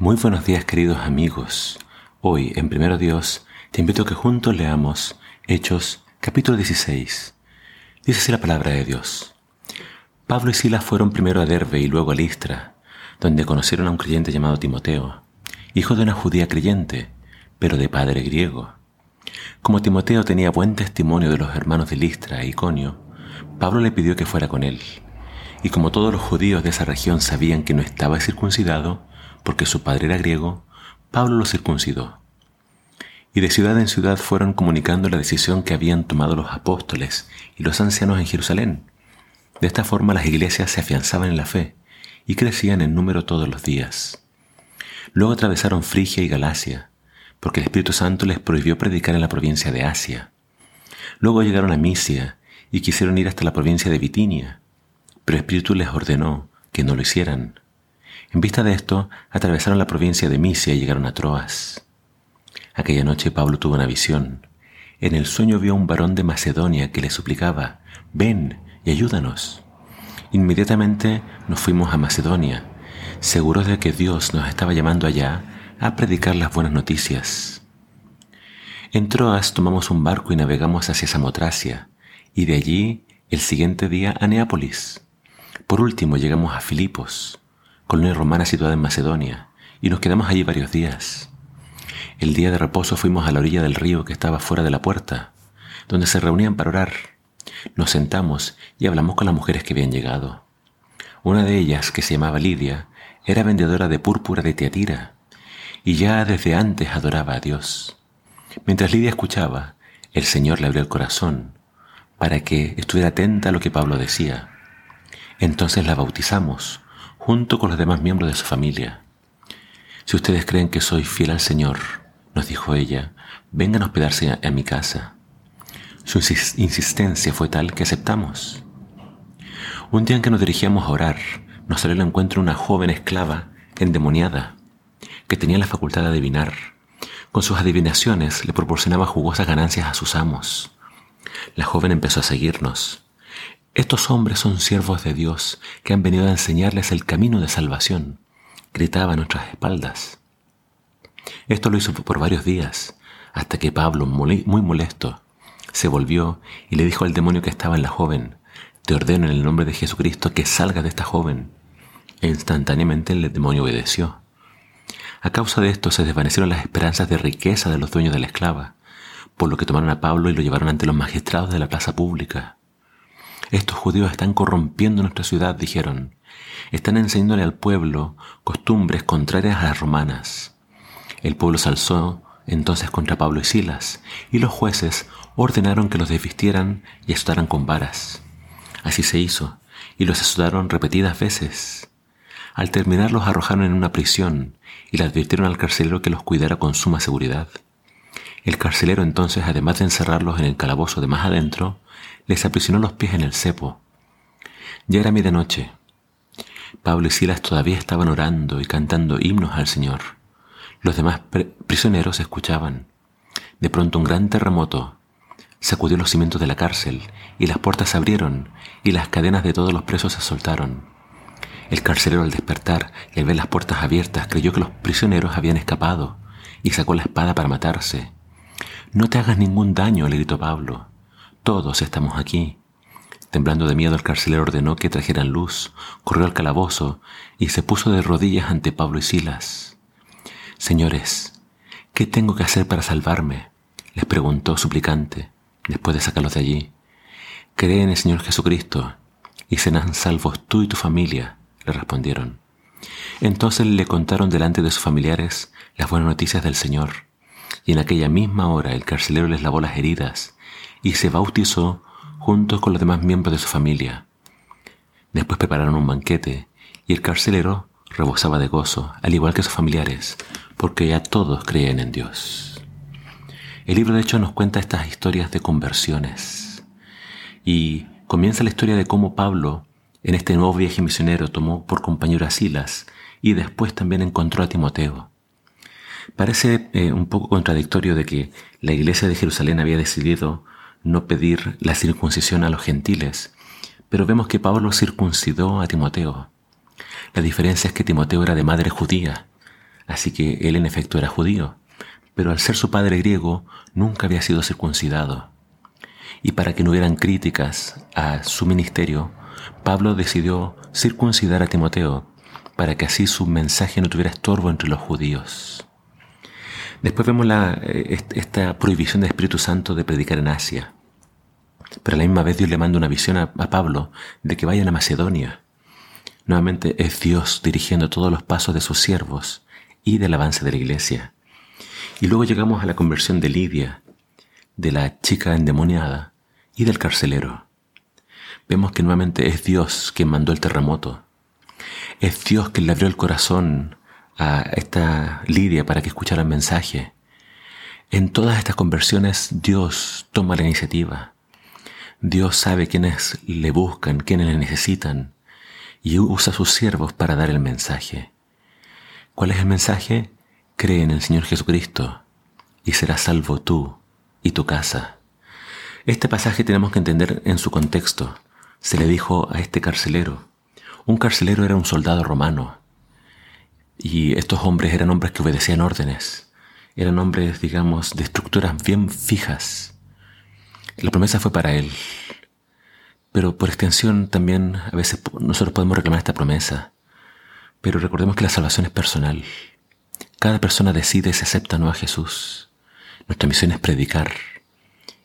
Muy buenos días queridos amigos. Hoy en Primero Dios te invito a que juntos leamos Hechos capítulo 16. Dice la palabra de Dios. Pablo y Silas fueron primero a Derbe y luego a Listra, donde conocieron a un creyente llamado Timoteo, hijo de una judía creyente, pero de padre griego. Como Timoteo tenía buen testimonio de los hermanos de Listra e Iconio, Pablo le pidió que fuera con él. Y como todos los judíos de esa región sabían que no estaba circuncidado, porque su padre era griego, Pablo lo circuncidó. Y de ciudad en ciudad fueron comunicando la decisión que habían tomado los apóstoles y los ancianos en Jerusalén. De esta forma las iglesias se afianzaban en la fe y crecían en número todos los días. Luego atravesaron Frigia y Galacia, porque el Espíritu Santo les prohibió predicar en la provincia de Asia. Luego llegaron a Misia y quisieron ir hasta la provincia de Bitinia, pero Espíritu les ordenó que no lo hicieran en vista de esto, atravesaron la provincia de Misia y llegaron a Troas. Aquella noche Pablo tuvo una visión. En el sueño vio a un varón de Macedonia que le suplicaba, ven y ayúdanos. Inmediatamente nos fuimos a Macedonia, seguros de que Dios nos estaba llamando allá a predicar las buenas noticias. En Troas tomamos un barco y navegamos hacia Samotracia, y de allí el siguiente día a Neápolis. Por último llegamos a Filipos colonia romana situada en Macedonia, y nos quedamos allí varios días. El día de reposo fuimos a la orilla del río que estaba fuera de la puerta, donde se reunían para orar. Nos sentamos y hablamos con las mujeres que habían llegado. Una de ellas, que se llamaba Lidia, era vendedora de púrpura de Teatira, y ya desde antes adoraba a Dios. Mientras Lidia escuchaba, el Señor le abrió el corazón para que estuviera atenta a lo que Pablo decía. Entonces la bautizamos junto con los demás miembros de su familia. Si ustedes creen que soy fiel al Señor, nos dijo ella, vengan a hospedarse a, mi casa. Su insistencia fue tal que aceptamos. Un día en que nos dirigíamos a orar, nos salió al encuentro una joven esclava endemoniada, que tenía la facultad de adivinar. Con sus adivinaciones le proporcionaba jugosas ganancias a sus amos. La joven empezó a seguirnos. Estos hombres son siervos de Dios que han venido a enseñarles el camino de salvación, gritaba a nuestras espaldas. Esto lo hizo por varios días, hasta que Pablo, muy molesto, se volvió y le dijo al demonio que estaba en la joven, te ordeno en el nombre de Jesucristo que salga de esta joven. E instantáneamente el demonio obedeció. A causa de esto se desvanecieron las esperanzas de riqueza de los dueños de la esclava, por lo que tomaron a Pablo y lo llevaron ante los magistrados de la plaza pública. Estos judíos están corrompiendo nuestra ciudad, dijeron. Están enseñándole al pueblo costumbres contrarias a las romanas. El pueblo se alzó entonces contra Pablo y Silas, y los jueces ordenaron que los desvistieran y azotaran con varas. Así se hizo, y los azotaron repetidas veces. Al terminar los arrojaron en una prisión y le advirtieron al carcelero que los cuidara con suma seguridad. El carcelero entonces, además de encerrarlos en el calabozo de más adentro, les aprisionó los pies en el cepo. Ya era medianoche. Pablo y Silas todavía estaban orando y cantando himnos al Señor. Los demás prisioneros escuchaban. De pronto un gran terremoto sacudió los cimientos de la cárcel y las puertas se abrieron y las cadenas de todos los presos se soltaron. El carcelero al despertar y al ver las puertas abiertas creyó que los prisioneros habían escapado y sacó la espada para matarse. No te hagas ningún daño, le gritó Pablo. Todos estamos aquí. Temblando de miedo, el carcelero ordenó que trajeran luz, corrió al calabozo y se puso de rodillas ante Pablo y Silas. Señores, ¿qué tengo que hacer para salvarme? les preguntó suplicante, después de sacarlos de allí. Cree en el Señor Jesucristo y serán salvos tú y tu familia, le respondieron. Entonces le contaron delante de sus familiares las buenas noticias del Señor, y en aquella misma hora el carcelero les lavó las heridas y se bautizó junto con los demás miembros de su familia. Después prepararon un banquete y el carcelero rebosaba de gozo, al igual que sus familiares, porque ya todos creían en Dios. El libro de hecho nos cuenta estas historias de conversiones y comienza la historia de cómo Pablo, en este nuevo viaje misionero, tomó por compañero a Silas y después también encontró a Timoteo. Parece eh, un poco contradictorio de que la iglesia de Jerusalén había decidido no pedir la circuncisión a los gentiles, pero vemos que Pablo circuncidó a Timoteo. La diferencia es que Timoteo era de madre judía, así que él en efecto era judío, pero al ser su padre griego nunca había sido circuncidado. Y para que no hubieran críticas a su ministerio, Pablo decidió circuncidar a Timoteo para que así su mensaje no tuviera estorbo entre los judíos. Después vemos la, eh, esta prohibición del Espíritu Santo de predicar en Asia. Pero a la misma vez Dios le manda una visión a, a Pablo de que vayan a Macedonia. Nuevamente es Dios dirigiendo todos los pasos de sus siervos y del avance de la iglesia. Y luego llegamos a la conversión de Lidia, de la chica endemoniada y del carcelero. Vemos que nuevamente es Dios quien mandó el terremoto. Es Dios quien le abrió el corazón a esta Lidia para que escuchara el mensaje. En todas estas conversiones Dios toma la iniciativa. Dios sabe quiénes le buscan, quiénes le necesitan, y usa a sus siervos para dar el mensaje. ¿Cuál es el mensaje? Cree en el Señor Jesucristo y serás salvo tú y tu casa. Este pasaje tenemos que entender en su contexto. Se le dijo a este carcelero. Un carcelero era un soldado romano. Y estos hombres eran hombres que obedecían órdenes. Eran hombres, digamos, de estructuras bien fijas. La promesa fue para él. Pero por extensión también a veces nosotros podemos reclamar esta promesa. Pero recordemos que la salvación es personal. Cada persona decide si acepta o no a Jesús. Nuestra misión es predicar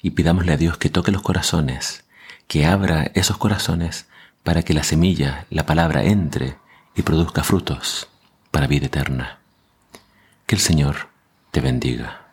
y pidámosle a Dios que toque los corazones, que abra esos corazones para que la semilla, la palabra, entre y produzca frutos para vida eterna. Que el Señor te bendiga.